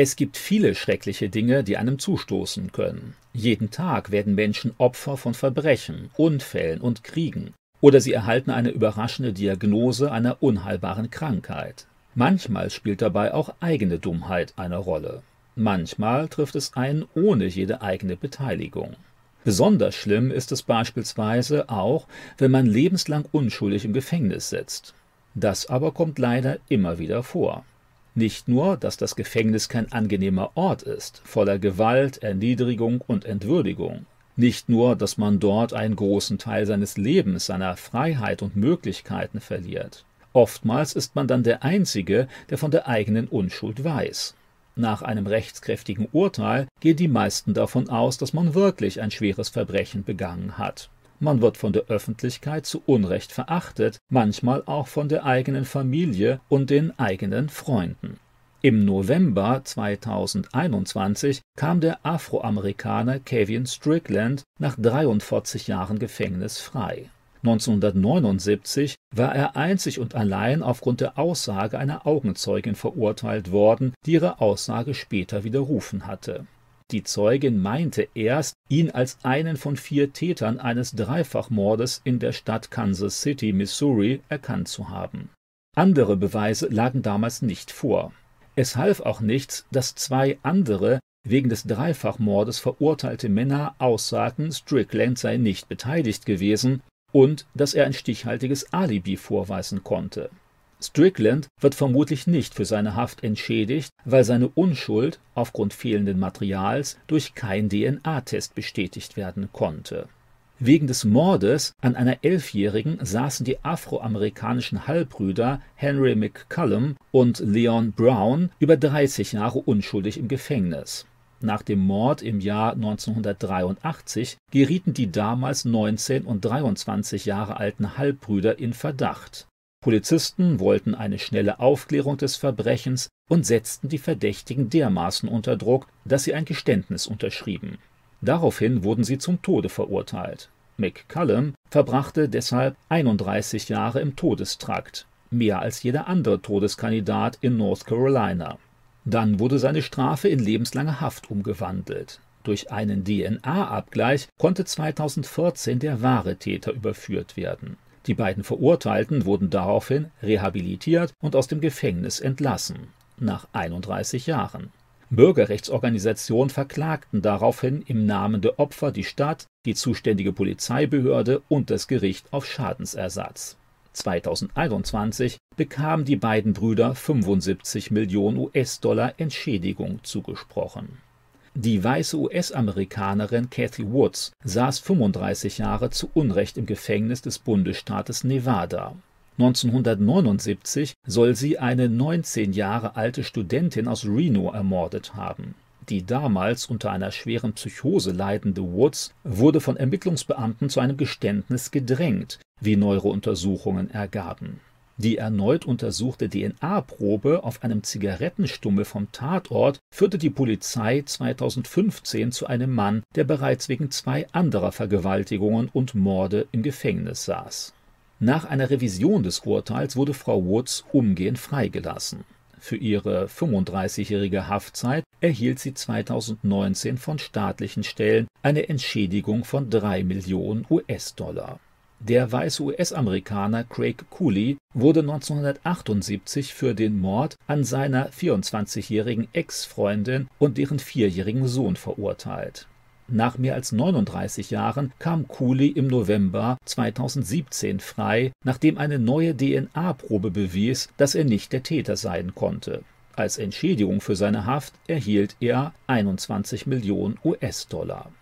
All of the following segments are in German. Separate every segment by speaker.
Speaker 1: Es gibt viele schreckliche Dinge, die einem zustoßen können. Jeden Tag werden Menschen Opfer von Verbrechen, Unfällen und Kriegen. Oder sie erhalten eine überraschende Diagnose einer unheilbaren Krankheit. Manchmal spielt dabei auch eigene Dummheit eine Rolle. Manchmal trifft es einen ohne jede eigene Beteiligung. Besonders schlimm ist es beispielsweise auch, wenn man lebenslang unschuldig im Gefängnis sitzt. Das aber kommt leider immer wieder vor. Nicht nur, dass das Gefängnis kein angenehmer Ort ist, voller Gewalt, Erniedrigung und Entwürdigung, nicht nur, dass man dort einen großen Teil seines Lebens, seiner Freiheit und Möglichkeiten verliert. Oftmals ist man dann der Einzige, der von der eigenen Unschuld weiß. Nach einem rechtskräftigen Urteil gehen die meisten davon aus, dass man wirklich ein schweres Verbrechen begangen hat. Man wird von der Öffentlichkeit zu Unrecht verachtet, manchmal auch von der eigenen Familie und den eigenen Freunden. Im November 2021 kam der Afroamerikaner Kevin Strickland nach 43 Jahren Gefängnis frei. 1979 war er einzig und allein aufgrund der Aussage einer Augenzeugin verurteilt worden, die ihre Aussage später widerrufen hatte. Die Zeugin meinte erst, ihn als einen von vier Tätern eines Dreifachmordes in der Stadt Kansas City, Missouri, erkannt zu haben. Andere Beweise lagen damals nicht vor. Es half auch nichts, dass zwei andere wegen des Dreifachmordes verurteilte Männer aussagten, Strickland sei nicht beteiligt gewesen und dass er ein stichhaltiges Alibi vorweisen konnte. Strickland wird vermutlich nicht für seine Haft entschädigt, weil seine Unschuld aufgrund fehlenden Materials durch keinen DNA-Test bestätigt werden konnte. Wegen des Mordes an einer Elfjährigen saßen die afroamerikanischen Halbbrüder Henry McCullum und Leon Brown über 30 Jahre unschuldig im Gefängnis. Nach dem Mord im Jahr 1983 gerieten die damals 19 und 23 Jahre alten Halbbrüder in Verdacht. Polizisten wollten eine schnelle Aufklärung des Verbrechens und setzten die Verdächtigen dermaßen unter Druck, dass sie ein Geständnis unterschrieben. Daraufhin wurden sie zum Tode verurteilt. McCullum verbrachte deshalb 31 Jahre im Todestrakt, mehr als jeder andere Todeskandidat in North Carolina. Dann wurde seine Strafe in lebenslange Haft umgewandelt. Durch einen DNA-Abgleich konnte 2014 der wahre Täter überführt werden. Die beiden Verurteilten wurden daraufhin rehabilitiert und aus dem Gefängnis entlassen, nach 31 Jahren. Bürgerrechtsorganisationen verklagten daraufhin im Namen der Opfer die Stadt, die zuständige Polizeibehörde und das Gericht auf Schadensersatz. 2021 bekamen die beiden Brüder 75 Millionen US-Dollar Entschädigung zugesprochen die weiße US-Amerikanerin Kathy Woods saß 35 Jahre zu Unrecht im Gefängnis des Bundesstaates Nevada. 1979 soll sie eine 19 Jahre alte Studentin aus Reno ermordet haben. Die damals unter einer schweren Psychose leidende Woods wurde von Ermittlungsbeamten zu einem Geständnis gedrängt, wie neuere Untersuchungen ergaben die erneut untersuchte DNA-Probe auf einem Zigarettenstummel vom Tatort führte die Polizei 2015 zu einem Mann, der bereits wegen zwei anderer Vergewaltigungen und Morde im Gefängnis saß. Nach einer Revision des Urteils wurde Frau Woods umgehend freigelassen. Für ihre 35-jährige Haftzeit erhielt sie 2019 von staatlichen Stellen eine Entschädigung von drei Millionen US-Dollar. Der weiße US-Amerikaner Craig Cooley wurde 1978 für den Mord an seiner 24-jährigen Ex-Freundin und deren vierjährigen Sohn verurteilt. Nach mehr als 39 Jahren kam Cooley im November 2017 frei, nachdem eine neue DNA-Probe bewies, dass er nicht der Täter sein konnte. Als Entschädigung für seine Haft erhielt er 21 Millionen US-Dollar.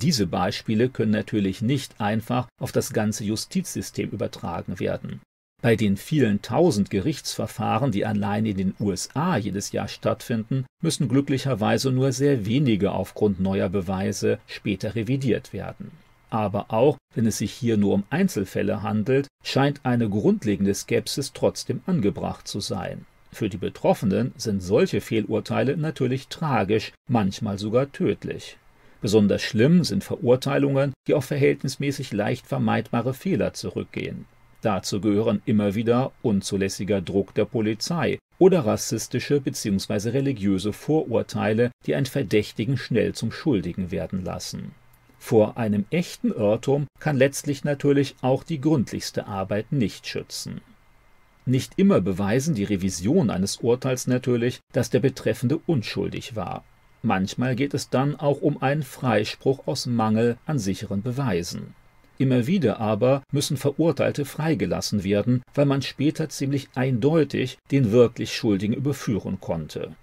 Speaker 1: Diese Beispiele können natürlich nicht einfach auf das ganze Justizsystem übertragen werden. Bei den vielen tausend Gerichtsverfahren, die allein in den USA jedes Jahr stattfinden, müssen glücklicherweise nur sehr wenige aufgrund neuer Beweise später revidiert werden. Aber auch wenn es sich hier nur um Einzelfälle handelt, scheint eine grundlegende Skepsis trotzdem angebracht zu sein. Für die Betroffenen sind solche Fehlurteile natürlich tragisch, manchmal sogar tödlich. Besonders schlimm sind Verurteilungen, die auf verhältnismäßig leicht vermeidbare Fehler zurückgehen. Dazu gehören immer wieder unzulässiger Druck der Polizei, oder rassistische bzw. religiöse Vorurteile, die einen Verdächtigen schnell zum Schuldigen werden lassen. Vor einem echten Irrtum kann letztlich natürlich auch die gründlichste Arbeit nicht schützen. Nicht immer beweisen die Revision eines Urteils natürlich, dass der Betreffende unschuldig war. Manchmal geht es dann auch um einen Freispruch aus Mangel an sicheren Beweisen. Immer wieder aber müssen Verurteilte freigelassen werden, weil man später ziemlich eindeutig den wirklich Schuldigen überführen konnte.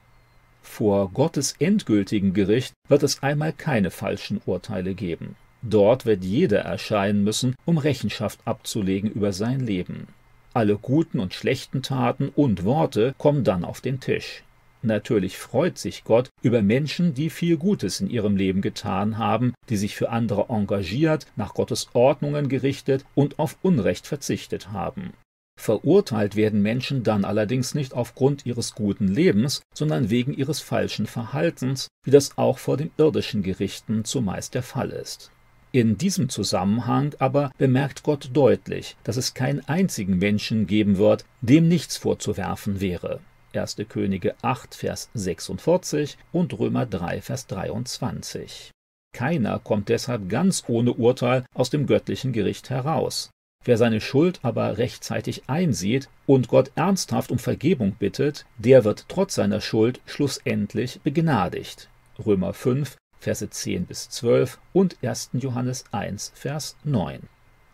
Speaker 1: Vor Gottes endgültigen Gericht wird es einmal keine falschen Urteile geben. Dort wird jeder erscheinen müssen, um Rechenschaft abzulegen über sein Leben. Alle guten und schlechten Taten und Worte kommen dann auf den Tisch. Natürlich freut sich Gott über Menschen, die viel Gutes in ihrem Leben getan haben, die sich für andere engagiert, nach Gottes Ordnungen gerichtet und auf Unrecht verzichtet haben. Verurteilt werden Menschen dann allerdings nicht aufgrund ihres guten Lebens, sondern wegen ihres falschen Verhaltens, wie das auch vor den irdischen Gerichten zumeist der Fall ist. In diesem Zusammenhang aber bemerkt Gott deutlich, dass es keinen einzigen Menschen geben wird, dem nichts vorzuwerfen wäre. 1. Könige 8, Vers 46 und Römer 3, Vers 23. Keiner kommt deshalb ganz ohne Urteil aus dem göttlichen Gericht heraus. Wer seine Schuld aber rechtzeitig einsieht und Gott ernsthaft um Vergebung bittet, der wird trotz seiner Schuld schlussendlich begnadigt. Römer 5, Verse 10 bis 12 und 1. Johannes 1, Vers 9.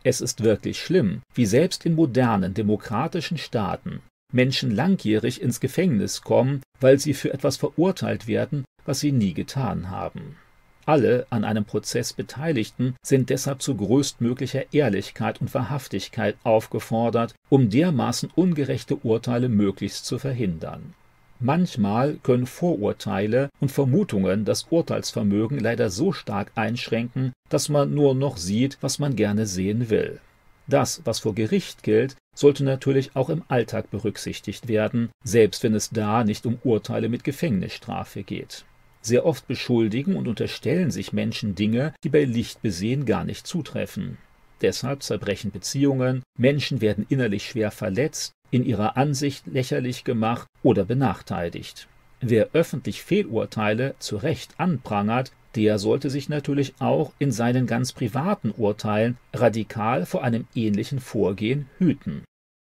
Speaker 1: Es ist wirklich schlimm, wie selbst in modernen demokratischen Staaten Menschen langjährig ins Gefängnis kommen, weil sie für etwas verurteilt werden, was sie nie getan haben. Alle an einem Prozess Beteiligten sind deshalb zu größtmöglicher Ehrlichkeit und Wahrhaftigkeit aufgefordert, um dermaßen ungerechte Urteile möglichst zu verhindern. Manchmal können Vorurteile und Vermutungen das Urteilsvermögen leider so stark einschränken, dass man nur noch sieht, was man gerne sehen will. Das, was vor Gericht gilt, sollte natürlich auch im Alltag berücksichtigt werden, selbst wenn es da nicht um Urteile mit Gefängnisstrafe geht. Sehr oft beschuldigen und unterstellen sich Menschen Dinge, die bei Licht besehen gar nicht zutreffen. Deshalb zerbrechen Beziehungen, Menschen werden innerlich schwer verletzt, in ihrer Ansicht lächerlich gemacht oder benachteiligt. Wer öffentlich Fehlurteile zu Recht anprangert, der sollte sich natürlich auch in seinen ganz privaten Urteilen radikal vor einem ähnlichen Vorgehen hüten.